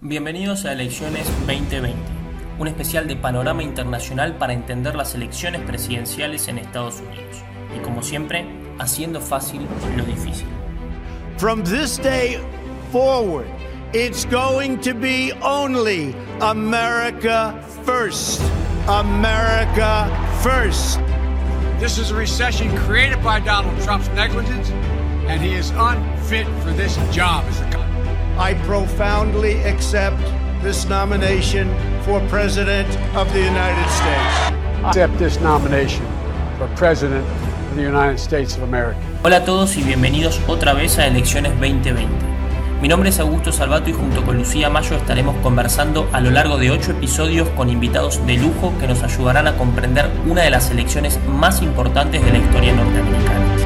Bienvenidos a Elecciones 2020, un especial de panorama internacional para entender las elecciones presidenciales en Estados Unidos. Y como siempre, haciendo fácil lo difícil. From this day forward, it's going to be only America first. America first. This is a recession created by Donald Trump's negligence, and he is unfit for this job as a I profoundly accept this nomination for President of the United States. Accept this nomination for President of the United States of America. Hola a todos y bienvenidos otra vez a Elecciones 2020. Mi nombre es Augusto Salvato y junto con Lucía Mayo estaremos conversando a lo largo de ocho episodios con invitados de lujo que nos ayudarán a comprender una de las elecciones más importantes de la historia norteamericana.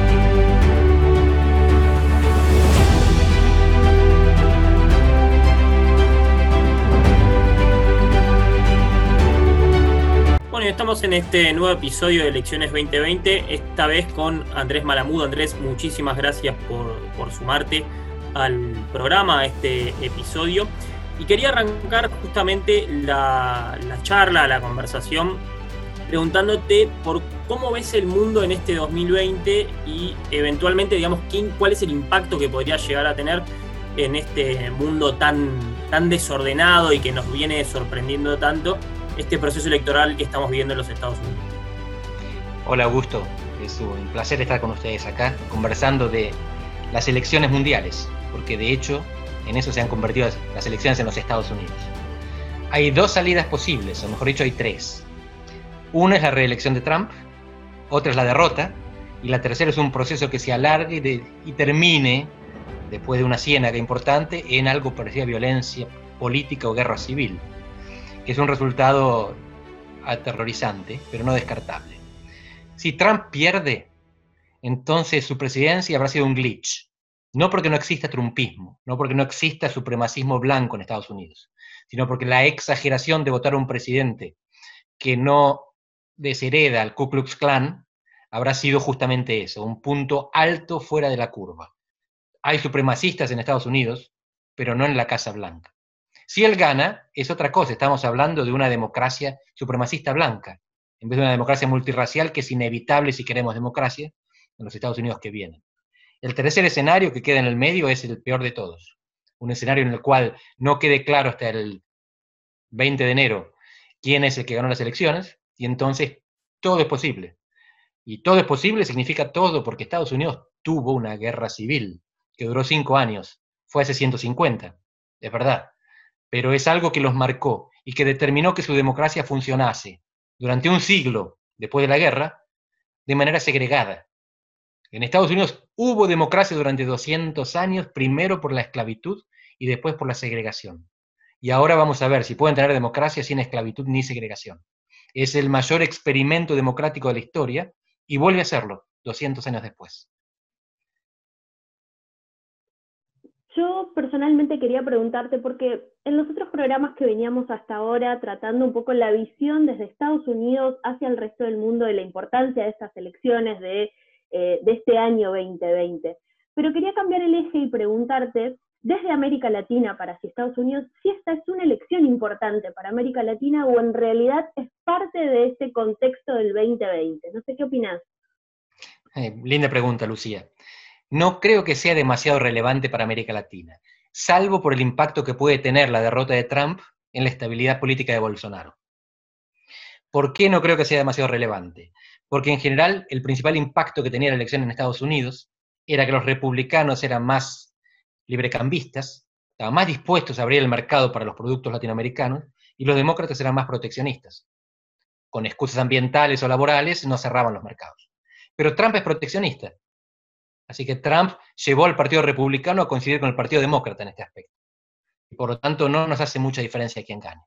Estamos en este nuevo episodio de Elecciones 2020, esta vez con Andrés Malamudo. Andrés, muchísimas gracias por, sumarte al programa, a este episodio. Y quería arrancar justamente la, charla, la conversación, preguntándote por cómo ves el mundo en este 2020 y eventualmente, digamos, quién, cuál es el impacto que podría llegar a tener en este mundo tan, tan desordenado y que nos viene sorprendiendo tanto este proceso electoral que estamos viviendo en los Estados Unidos. Hola Augusto, es un placer estar con ustedes acá conversando de las elecciones mundiales, porque de hecho en eso se han convertido las elecciones en los Estados Unidos. Hay dos salidas posibles, o mejor dicho hay tres. Una es la reelección de Trump, otra es la derrota, y la tercera es un proceso que se alargue y termine, después de una ciénaga importante, en algo parecido a violencia política o guerra civil que es un resultado aterrorizante, pero no descartable. Si Trump pierde, entonces su presidencia habrá sido un glitch. No porque no exista trumpismo, no porque no exista supremacismo blanco en Estados Unidos, sino porque la exageración de votar a un presidente que no deshereda al Ku Klux Klan habrá sido justamente eso, un punto alto fuera de la curva. Hay supremacistas en Estados Unidos, pero no en la Casa Blanca. Si él gana, es otra cosa, estamos hablando de una democracia supremacista blanca, en vez de una democracia multirracial que es inevitable si queremos democracia en los Estados Unidos que vienen. El tercer escenario que queda en el medio es el peor de todos, un escenario en el cual no quede claro hasta el 20 de enero quién es el que ganó las elecciones, y entonces todo es posible. Y todo es posible significa todo porque Estados Unidos tuvo una guerra civil que duró cinco años, fue hace 150, es verdad, pero es algo que los marcó y que determinó que su democracia funcionase durante un siglo después de la guerra de manera segregada. En Estados Unidos hubo democracia durante 200 años, primero por la esclavitud y después por la segregación. Y ahora vamos a ver si pueden tener democracia sin esclavitud ni segregación. Es el mayor experimento democrático de la historia y vuelve a serlo 200 años después. Yo personalmente quería preguntarte, porque en los otros programas que veníamos hasta ahora tratando un poco la visión desde Estados Unidos hacia el resto del mundo de la importancia de estas elecciones de, eh, este año 2020, pero quería cambiar el eje y preguntarte desde América Latina para si Estados Unidos, si esta es una elección importante para América Latina o en realidad es parte de ese contexto del 2020. No sé qué opinas. Eh, linda pregunta, Lucía no creo que sea demasiado relevante para América Latina, salvo por el impacto que puede tener la derrota de Trump en la estabilidad política de Bolsonaro. ¿Por qué no creo que sea demasiado relevante? Porque en general el principal impacto que tenía la elección en Estados Unidos era que los republicanos eran más librecambistas, estaban más dispuestos a abrir el mercado para los productos latinoamericanos, y los demócratas eran más proteccionistas. Con excusas ambientales o laborales no cerraban los mercados. Pero Trump es proteccionista, Así que Trump llevó al Partido Republicano a coincidir con el Partido Demócrata en este aspecto. Y por lo tanto no nos hace mucha diferencia quién gane.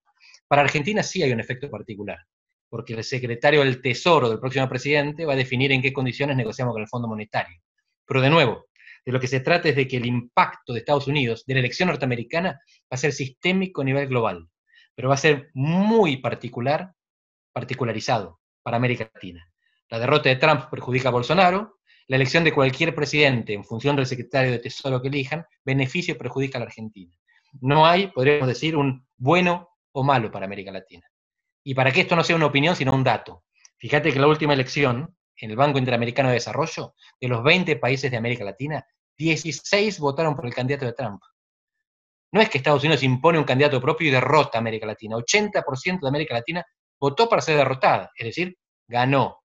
Para Argentina sí hay un efecto particular, porque el secretario del Tesoro del próximo presidente va a definir en qué condiciones negociamos con el Fondo Monetario. Pero de nuevo, de lo que se trata es de que el impacto de Estados Unidos, de la elección norteamericana, va a ser sistémico a nivel global, pero va a ser muy particular, particularizado para América Latina. La derrota de Trump perjudica a Bolsonaro, la elección de cualquier presidente en función del secretario de Tesoro que elijan, beneficia o perjudica a la Argentina. No hay, podríamos decir, un bueno o malo para América Latina. Y para que esto no sea una opinión, sino un dato. Fíjate que la última elección en el Banco Interamericano de Desarrollo, de los 20 países de América Latina, 16 votaron por el candidato de Trump. No es que Estados Unidos impone un candidato propio y derrota a América Latina. 80% de América Latina votó para ser derrotada, es decir, ganó.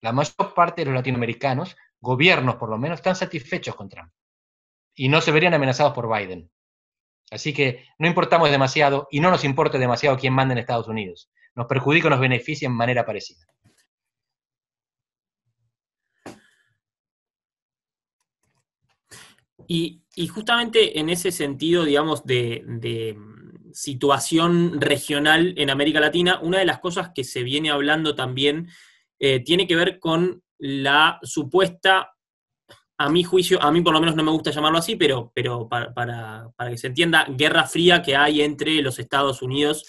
La mayor parte de los latinoamericanos, gobiernos por lo menos, están satisfechos con Trump. Y no se verían amenazados por Biden. Así que no importamos demasiado y no nos importa demasiado quién manda en Estados Unidos. Nos perjudica o nos beneficia en manera parecida. Y, justamente en ese sentido, digamos, de, mm, situación regional en América Latina, una de las cosas que se viene hablando también eh, tiene que ver con la supuesta, a mi juicio, a mí por lo menos no me gusta llamarlo así, pero, pero para, para que se entienda, guerra fría que hay entre los Estados Unidos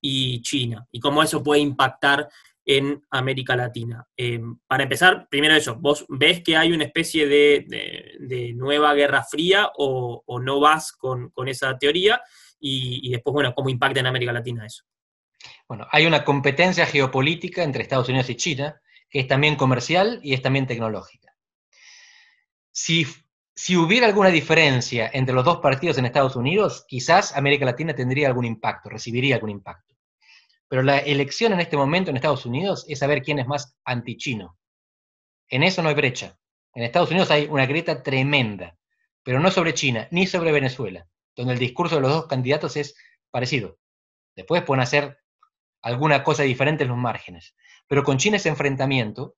y China, y cómo eso puede impactar en América Latina. Em, para empezar, primero eso, ¿vos ves que hay una especie de, nueva guerra fría o, no vas con, esa teoría? Y, después, bueno, ¿cómo impacta en América Latina eso? Bueno, hay una competencia geopolítica entre Estados Unidos y China, que es también comercial y es también tecnológica. Si, si hubiera alguna diferencia entre los dos partidos en Estados Unidos, quizás América Latina tendría algún impacto, recibiría algún impacto. Pero la elección en este momento en Estados Unidos es saber quién es más antichino. En eso no hay brecha. En Estados Unidos hay una grieta tremenda, pero no sobre China ni sobre Venezuela, donde el discurso de los dos candidatos es parecido. Después pueden hacer alguna cosa diferente en los márgenes. Pero con China ese enfrentamiento,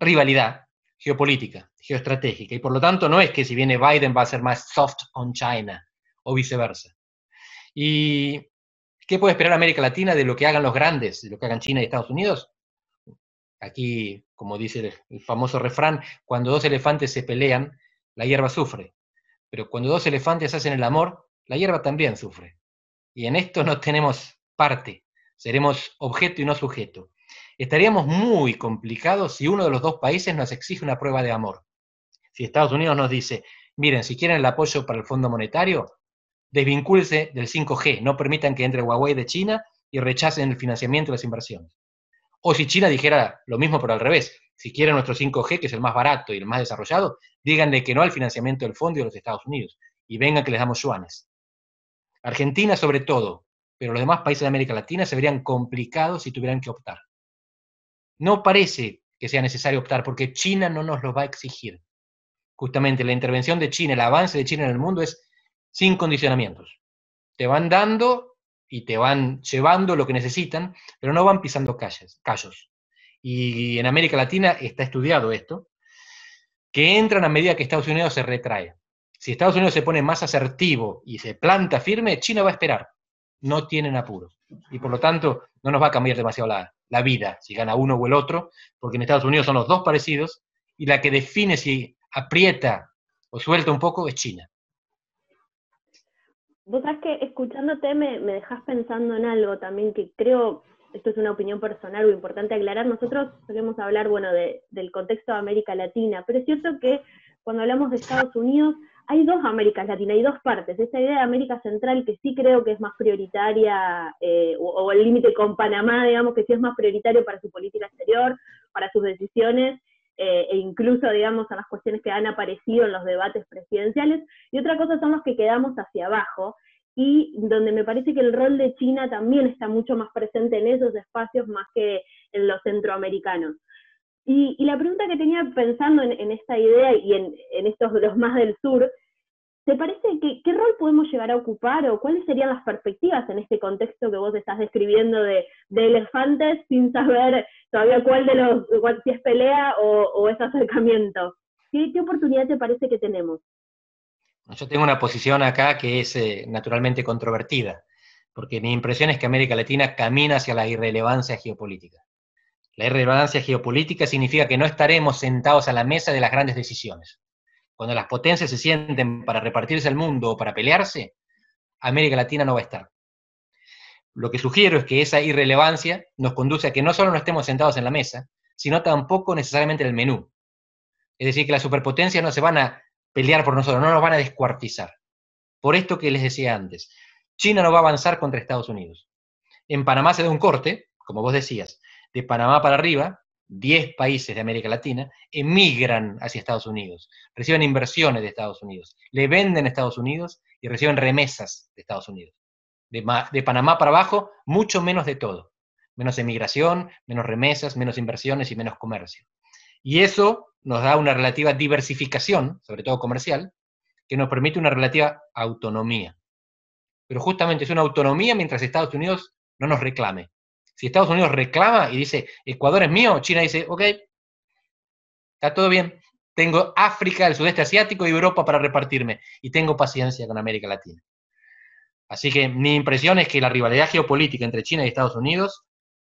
rivalidad geopolítica, geoestratégica, y por lo tanto no es que si viene Biden va a ser más soft on China o viceversa. Y ¿Qué puede esperar América Latina de lo que hagan los grandes, de lo que hagan China y Estados Unidos? Aquí, como dice el famoso refrán, cuando dos elefantes se pelean, la hierba sufre. Pero cuando dos elefantes hacen el amor, la hierba también sufre. Y en esto no tenemos parte, seremos objeto y no sujeto. Estaríamos muy complicados si uno de los dos países nos exige una prueba de amor. Si Estados Unidos nos dice, miren, si quieren el apoyo para el Fondo Monetario, desvincúlese del 5G, no permitan que entre Huawei de China y rechacen el financiamiento de las inversiones. O si China dijera lo mismo pero al revés, si quieren nuestro 5G, que es el más barato y el más desarrollado, díganle que no al financiamiento del fondo de los Estados Unidos y vengan que les damos yuanes. Argentina sobre todo, pero los demás países de América Latina se verían complicados si tuvieran que optar. No parece que sea necesario optar porque China no nos lo va a exigir. Justamente la intervención de China, el avance de China en el mundo es sin condicionamientos. Te van dando y te van llevando lo que necesitan, pero no van pisando calles, callos. Y en América Latina está estudiado esto, que entran a medida que Estados Unidos se retrae. Si Estados Unidos se pone más asertivo y se planta firme, China va a esperar. No tienen apuro. Y por lo tanto, no nos va a cambiar demasiado la, la vida si gana uno o el otro, porque en Estados Unidos son los dos parecidos, y la que define si aprieta o suelta un poco es China. Vos sabés que escuchándote me, me dejas pensando en algo también que creo, esto es una opinión personal o importante aclarar, nosotros solemos hablar, bueno, del contexto de América Latina, pero es cierto que cuando hablamos de Estados Unidos, hay dos Américas Latinas, hay dos partes. Esa idea de América Central que sí creo que es más prioritaria, eh, o, el límite con Panamá, digamos, que sí es más prioritario para su política exterior, para sus decisiones, eh, e incluso, digamos, a las cuestiones que han aparecido en los debates presidenciales, y otra cosa son los que quedamos hacia abajo, y donde me parece que el rol de China también está mucho más presente en esos espacios más que en los centroamericanos. Y, la pregunta que tenía pensando en, esta idea y en, en, estos los más del sur ¿Te parece que qué rol podemos llegar a ocupar o cuáles serían las perspectivas en este contexto que vos estás describiendo de, elefantes sin saber todavía cuál de los, si es pelea o, es acercamiento? ¿Qué, oportunidad te parece que tenemos? Yo tengo una posición acá que es eh, naturalmente controvertida, porque mi impresión es que América Latina camina hacia la irrelevancia geopolítica. La irrelevancia geopolítica significa que no estaremos sentados a la mesa de las grandes decisiones cuando las potencias se sienten para repartirse el mundo o para pelearse, América Latina no va a estar. Lo que sugiero es que esa irrelevancia nos conduce a que no solo no estemos sentados en la mesa, sino tampoco necesariamente en el menú. Es decir, que las superpotencias no se van a pelear por nosotros, no nos van a descuartizar. Por esto que les decía antes, China no va a avanzar contra Estados Unidos. En Panamá se da un corte, como vos decías, de Panamá para arriba, 10 países de América Latina emigran hacia Estados Unidos, reciben inversiones de Estados Unidos, le venden a Estados Unidos y reciben remesas de Estados Unidos. De, de, Panamá para abajo, mucho menos de todo. Menos emigración, menos remesas, menos inversiones y menos comercio. Y eso nos da una relativa diversificación, sobre todo comercial, que nos permite una relativa autonomía. Pero justamente es una autonomía mientras Estados Unidos no nos reclame. Si Estados Unidos reclama y dice, Ecuador es mío, China dice, ok, está todo bien, tengo África, el sudeste asiático y Europa para repartirme, y tengo paciencia con América Latina. Así que mi impresión es que la rivalidad geopolítica entre China y Estados Unidos,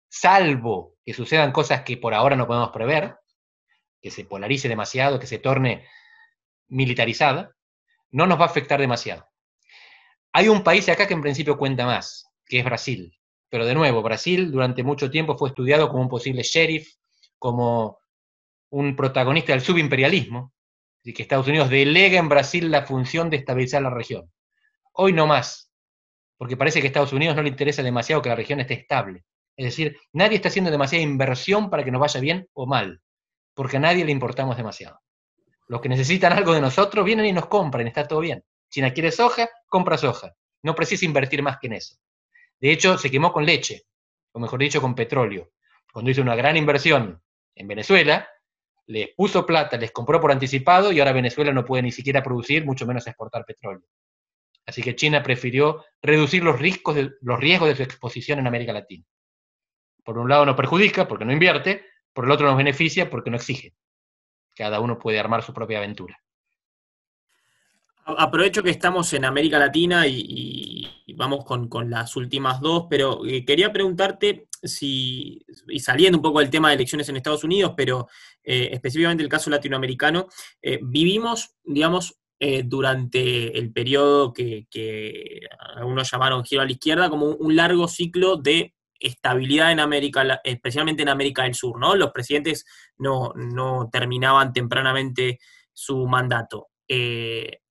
salvo que sucedan cosas que por ahora no podemos prever, que se polarice demasiado, que se torne militarizada, no nos va a afectar demasiado. Hay un país acá que en principio cuenta más, que es Brasil. Pero de nuevo, Brasil durante mucho tiempo fue estudiado como un posible sheriff, como un protagonista del subimperialismo, y que Estados Unidos delega en Brasil la función de estabilizar la región. Hoy no más, porque parece que a Estados Unidos no le interesa demasiado que la región esté estable. Es decir, nadie está haciendo demasiada inversión para que nos vaya bien o mal, porque a nadie le importamos demasiado. Los que necesitan algo de nosotros vienen y nos compran, está todo bien. China quiere soja, compra soja. No precisa invertir más que en eso. De hecho, se quemó con leche, o mejor dicho, con petróleo. Cuando hizo una gran inversión en Venezuela, les puso plata, les compró por anticipado y ahora Venezuela no puede ni siquiera producir, mucho menos exportar petróleo. Así que China prefirió reducir los riesgos de, los riesgos de su exposición en América Latina. Por un lado nos perjudica porque no invierte, por el otro nos beneficia porque no exige. Cada uno puede armar su propia aventura. Aprovecho que estamos en América Latina y, vamos con, las últimas dos, pero eh, quería preguntarte si, y saliendo un poco del tema de elecciones en Estados Unidos, pero eh, específicamente el caso latinoamericano, eh, vivimos, digamos, durante el periodo que, algunos llamaron giro a la izquierda como un, largo ciclo de estabilidad en América, especialmente en América del Sur, ¿no? Los presidentes no, no terminaban tempranamente su mandato.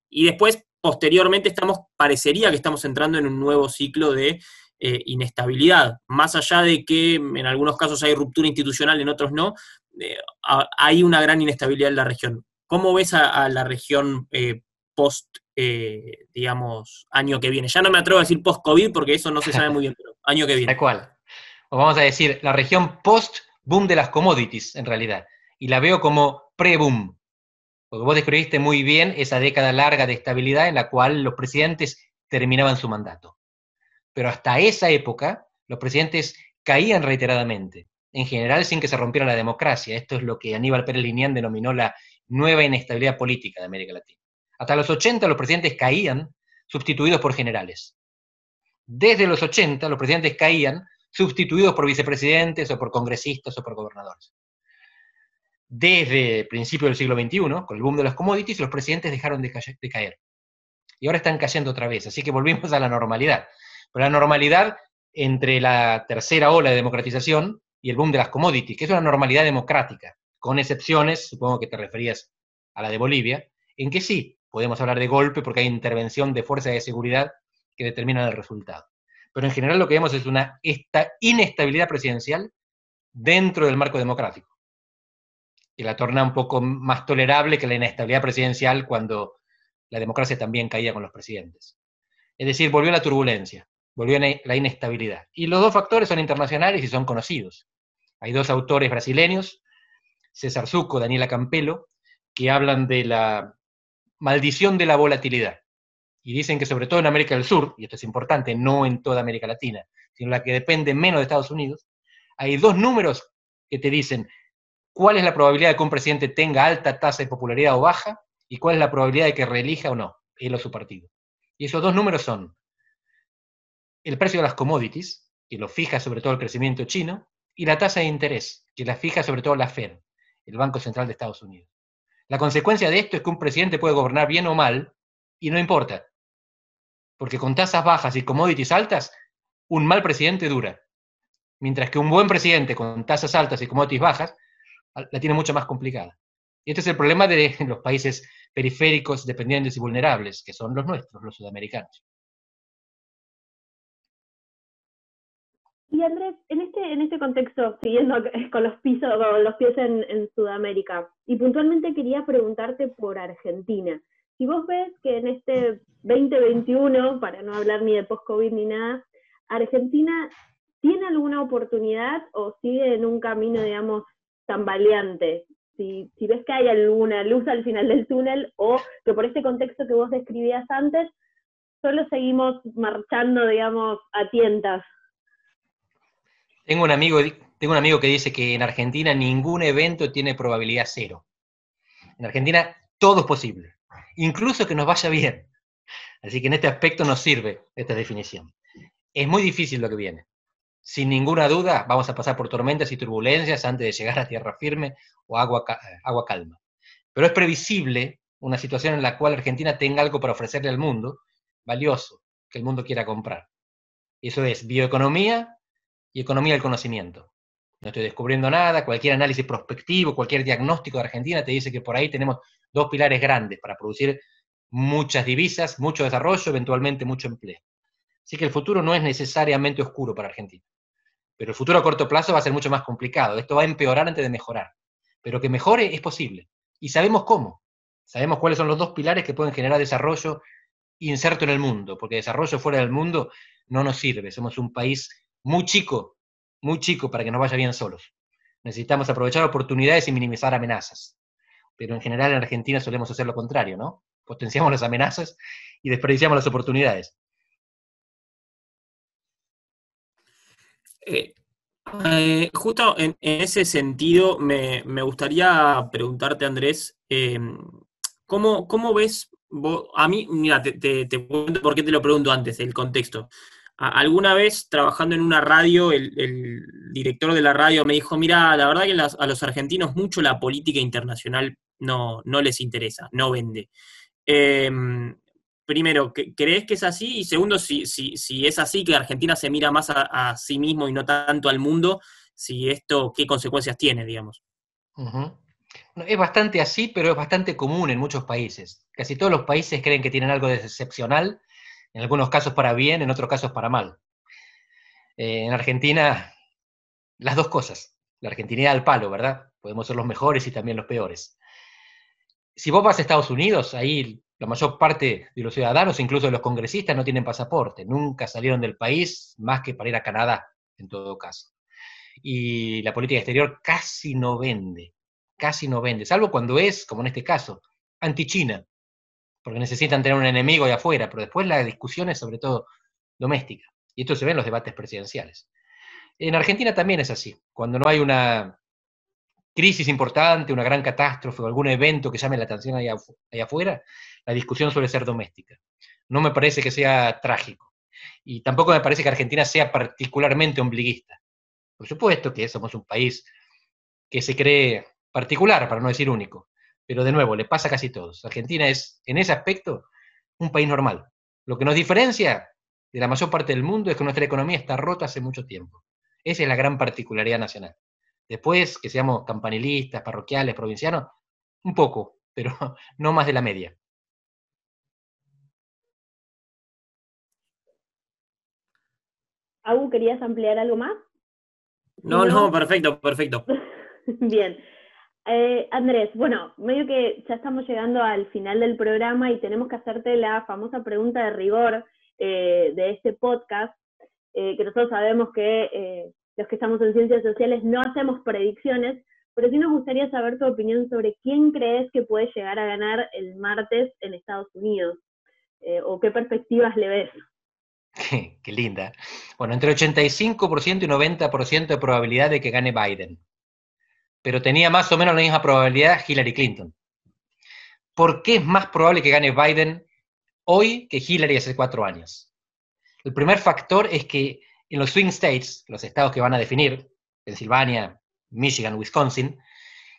Y después, posteriormente, estamos, parecería que estamos entrando en un nuevo ciclo de eh, inestabilidad. Más allá de que en algunos casos hay ruptura institucional, en otros no, eh, hay una gran inestabilidad en la región. ¿Cómo ves a, la región eh, post, digamos, año que viene? Ya no me atrevo a decir post-COVID porque eso no se sabe muy bien, pero año que viene. Tal cual. Vamos a decir, la región post-boom de las commodities, en realidad. Y la veo como pre-boom. Porque vos describiste muy bien esa década larga de estabilidad en la cual los presidentes terminaban su mandato. Pero hasta esa época, los presidentes caían reiteradamente, en general sin que se rompiera la democracia. Esto es lo que Aníbal Pérez Linián denominó la nueva inestabilidad política de América Latina. Hasta los 80 los presidentes caían sustituidos por generales. Desde los 80 los presidentes caían sustituidos por vicepresidentes o por congresistas o por gobernadores desde el principio del siglo XXI, con el boom de las commodities, los presidentes dejaron de, caer. Y ahora están cayendo otra vez, así que volvimos a la normalidad. Pero la normalidad entre la tercera ola de democratización y el boom de las commodities, que es una normalidad democrática, con excepciones, supongo que te referías a la de Bolivia, en que sí, podemos hablar de golpe porque hay intervención de fuerzas de seguridad que determinan el resultado. Pero en general lo que vemos es una esta inestabilidad presidencial dentro del marco democrático que la torna un poco más tolerable que la inestabilidad presidencial cuando la democracia también caía con los presidentes. Es decir, volvió la turbulencia, volvió la inestabilidad. Y los dos factores son internacionales y son conocidos. Hay dos autores brasileños, César Zucco, Daniela Campelo, que hablan de la maldición de la volatilidad. Y dicen que sobre todo en América del Sur, y esto es importante, no en toda América Latina, sino la que depende menos de Estados Unidos, hay dos números que te dicen cuál es la probabilidad de que un presidente tenga alta tasa de popularidad o baja y cuál es la probabilidad de que reelija o no, él o su partido. Y esos dos números son el precio de las commodities, que lo fija sobre todo el crecimiento chino, y la tasa de interés, que la fija sobre todo la Fed, el Banco Central de Estados Unidos. La consecuencia de esto es que un presidente puede gobernar bien o mal, y no importa, porque con tasas bajas y commodities altas, un mal presidente dura, mientras que un buen presidente con tasas altas y commodities bajas la tiene mucho más complicada. Y este es el problema de los países periféricos, dependientes y vulnerables, que son los nuestros, los sudamericanos. Y Andrés, en este, en este contexto, siguiendo con los, pisos, con los pies en, en Sudamérica, y puntualmente quería preguntarte por Argentina. Si vos ves que en este 2021, para no hablar ni de post-COVID ni nada, Argentina tiene alguna oportunidad o sigue en un camino, digamos, tambaleante? Si, si ves que hay alguna luz al final del túnel o que por este contexto que vos describías antes, solo seguimos marchando, digamos, a tientas. Tengo un amigo, tengo un amigo que dice que en Argentina ningún evento tiene probabilidad cero. En Argentina todo es posible, incluso que nos vaya bien. Así que en este aspecto nos sirve esta definición. Es muy difícil lo que viene. Sin ninguna duda vamos a pasar por tormentas y turbulencias antes de llegar a tierra firme o agua, agua calma. Pero es previsible una situación en la cual Argentina tenga algo para ofrecerle al mundo valioso que el mundo quiera comprar. Eso es bioeconomía y economía del conocimiento. No estoy descubriendo nada, cualquier análisis prospectivo, cualquier diagnóstico de Argentina te dice que por ahí tenemos dos pilares grandes para producir muchas divisas, mucho desarrollo, eventualmente mucho empleo. Así que el futuro no es necesariamente oscuro para Argentina. Pero el futuro a corto plazo va a ser mucho más complicado. Esto va a empeorar antes de mejorar. Pero que mejore es posible. Y sabemos cómo. Sabemos cuáles son los dos pilares que pueden generar desarrollo inserto en el mundo, porque desarrollo fuera del mundo no nos sirve. Somos un país muy chico, muy chico para que nos vaya bien solos. Necesitamos aprovechar oportunidades y minimizar amenazas. Pero en general en Argentina solemos hacer lo contrario, ¿no? Potenciamos las amenazas y desperdiciamos las oportunidades. Eh, eh, justo en, ese sentido, me, gustaría preguntarte, Andrés, em, ¿cómo, ¿cómo, ves vos? A mí, mira, te, te, cuento por qué te lo pregunto antes, el contexto alguna vez trabajando en una radio, el, director de la radio me dijo, mira, la verdad que a los argentinos mucho la política internacional no, no les interesa, no vende. Em, primero, ¿crees que es así? Y segundo, si, es así, que Argentina se mira más a, sí mismo y no tanto al mundo, si esto, ¿qué consecuencias tiene, digamos? Es bastante así, pero es bastante común en muchos países. Casi todos los países creen que tienen algo de excepcional en algunos casos para bien, en otros casos para mal. Eh, en Argentina, las dos cosas. La argentinidad al palo, ¿verdad? Podemos ser los mejores y también los peores. Si vos vas a Estados Unidos, ahí la mayor parte de los ciudadanos, incluso de los congresistas, no tienen pasaporte, nunca salieron del país más que para ir a Canadá, en todo caso. Y la política exterior casi no vende, casi no vende, salvo cuando es, como en este caso, anti-China, porque necesitan tener un enemigo de afuera, pero después la discusión es sobre todo doméstica. Y esto se ve en los debates presidenciales. En Argentina también es así. Cuando no hay una crisis importante, una gran catástrofe o algún evento que llame la atención allá, afuera, la discusión suele ser doméstica. No me parece que sea trágico. Y tampoco me parece que Argentina sea particularmente ombliguista. Por supuesto que somos un país que se cree particular, para no decir único. Pero de nuevo, le pasa a casi todos. Argentina es, en ese aspecto, un país normal. Lo que nos diferencia de la mayor parte del mundo es que nuestra economía está rota hace mucho tiempo. Esa es la gran particularidad nacional. Después, que seamos campanilistas, parroquiales, provincianos, un poco, pero no más de la media. Agu, ¿querías ampliar algo más? No, no, perfecto, perfecto. Bien. Eh, Andrés, bueno, medio que ya estamos llegando al final del programa y tenemos que hacerte la famosa pregunta de rigor eh, de este podcast, eh, que nosotros sabemos que los que estamos en ciencias sociales no hacemos predicciones, pero sí nos gustaría saber tu opinión sobre quién crees que puede llegar a ganar el martes en Estados Unidos, o qué perspectivas le ves. Qué linda. Bueno, entre 85% y 90% de probabilidad de que gane Biden pero tenía más o menos la misma probabilidad Hillary Clinton. ¿Por qué es más probable que gane Biden hoy que Hillary hace cuatro años? El primer factor es que en los swing states, los estados que van a definir, Pensilvania, Michigan, Wisconsin,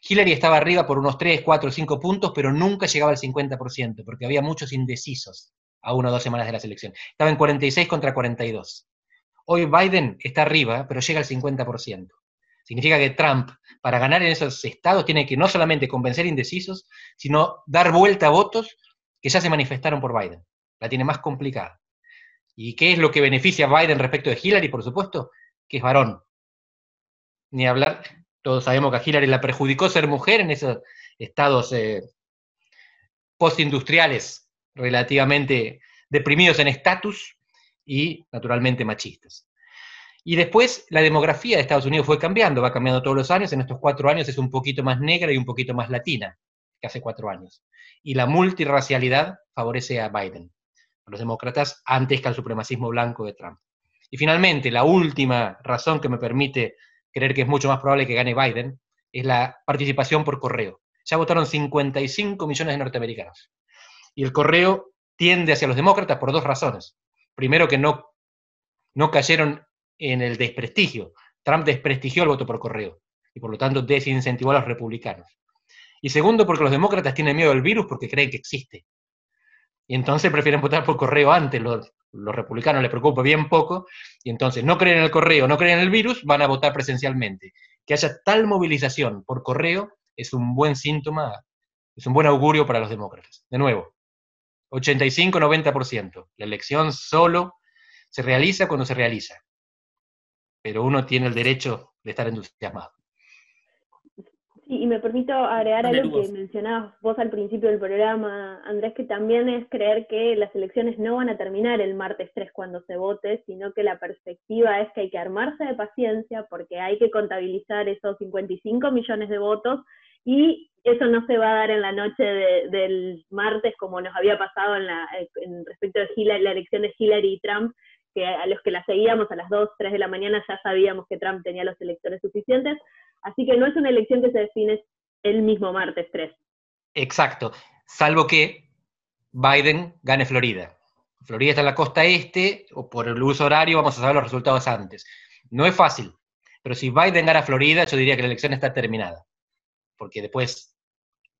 Hillary estaba arriba por unos 3, 4, 5 puntos, pero nunca llegaba al 50%, porque había muchos indecisos a una o dos semanas de la elección. Estaba en 46 contra 42. Hoy Biden está arriba, pero llega al 50%. Significa que Trump, para ganar en esos estados, tiene que no solamente convencer indecisos, sino dar vuelta a votos que ya se manifestaron por Biden. La tiene más complicada. ¿Y qué es lo que beneficia a Biden respecto de Hillary? Por supuesto, que es varón. Ni hablar, todos sabemos que a Hillary la perjudicó ser mujer en esos estados eh, postindustriales relativamente deprimidos en estatus y naturalmente machistas. Y después la demografía de Estados Unidos fue cambiando, va cambiando todos los años, en estos cuatro años es un poquito más negra y un poquito más latina que hace cuatro años. Y la multirracialidad favorece a Biden, los demócratas, antes que al supremacismo blanco de Trump. Y finalmente, la última razón que me permite creer que es mucho más probable que gane Biden es la participación por correo. Ya votaron 55 millones de norteamericanos. Y el correo tiende hacia los demócratas por dos razones. Primero, que no, no cayeron en el desprestigio. Trump desprestigió el voto por correo y por lo tanto desincentivó a los republicanos. Y segundo, porque los demócratas tienen miedo al virus porque creen que existe. Y entonces prefieren votar por correo antes. Los, los republicanos les preocupa bien poco. Y entonces no creen en el correo, no creen en el virus, van a votar presencialmente. Que haya tal movilización por correo es un buen síntoma, es un buen augurio para los demócratas. De nuevo, 85-90%. La elección solo se realiza cuando se realiza pero uno tiene el derecho de estar entusiasmado. Sí, y me permito agregar algo que mencionabas vos al principio del programa, Andrés, que también es creer que las elecciones no van a terminar el martes 3 cuando se vote, sino que la perspectiva es que hay que armarse de paciencia porque hay que contabilizar esos 55 millones de votos y eso no se va a dar en la noche del martes como nos había pasado en, la, en respecto de la elección de Hillary y Trump, que a los que la seguíamos a las 2, 3 de la mañana ya sabíamos que Trump tenía los electores suficientes, así que no es una elección que se define el mismo martes 3. Exacto, salvo que Biden gane Florida. Florida está en la costa este, o por el uso horario vamos a saber los resultados antes. No es fácil, pero si Biden gana Florida, yo diría que la elección está terminada, porque después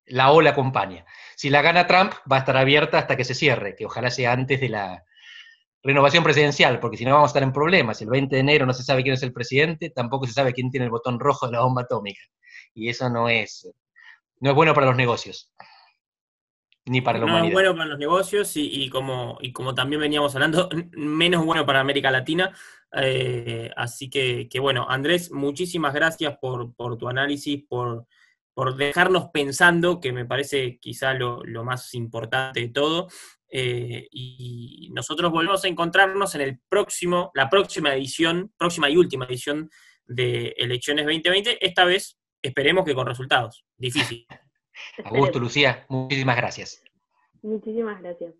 la ola acompaña. Si la gana Trump, va a estar abierta hasta que se cierre, que ojalá sea antes de la, renovación presidencial, porque si no vamos a estar en problemas. El 20 de enero no se sabe quién es el presidente, tampoco se sabe quién tiene el botón rojo de la bomba atómica. Y eso no es, no es bueno para los negocios. Ni para la no es bueno para los negocios y, como, y como también veníamos hablando, menos bueno para América Latina. Eh, así que, bueno, Andrés, muchísimas gracias por, tu análisis, por, por dejarnos pensando, que me parece quizá lo, lo más importante de todo. Eh, y nosotros volvemos a encontrarnos en el próximo, la próxima edición, próxima y última edición de Elecciones 2020, esta vez esperemos que con resultados. Difícil. Augusto, Lucía, muchísimas gracias. Muchísimas gracias.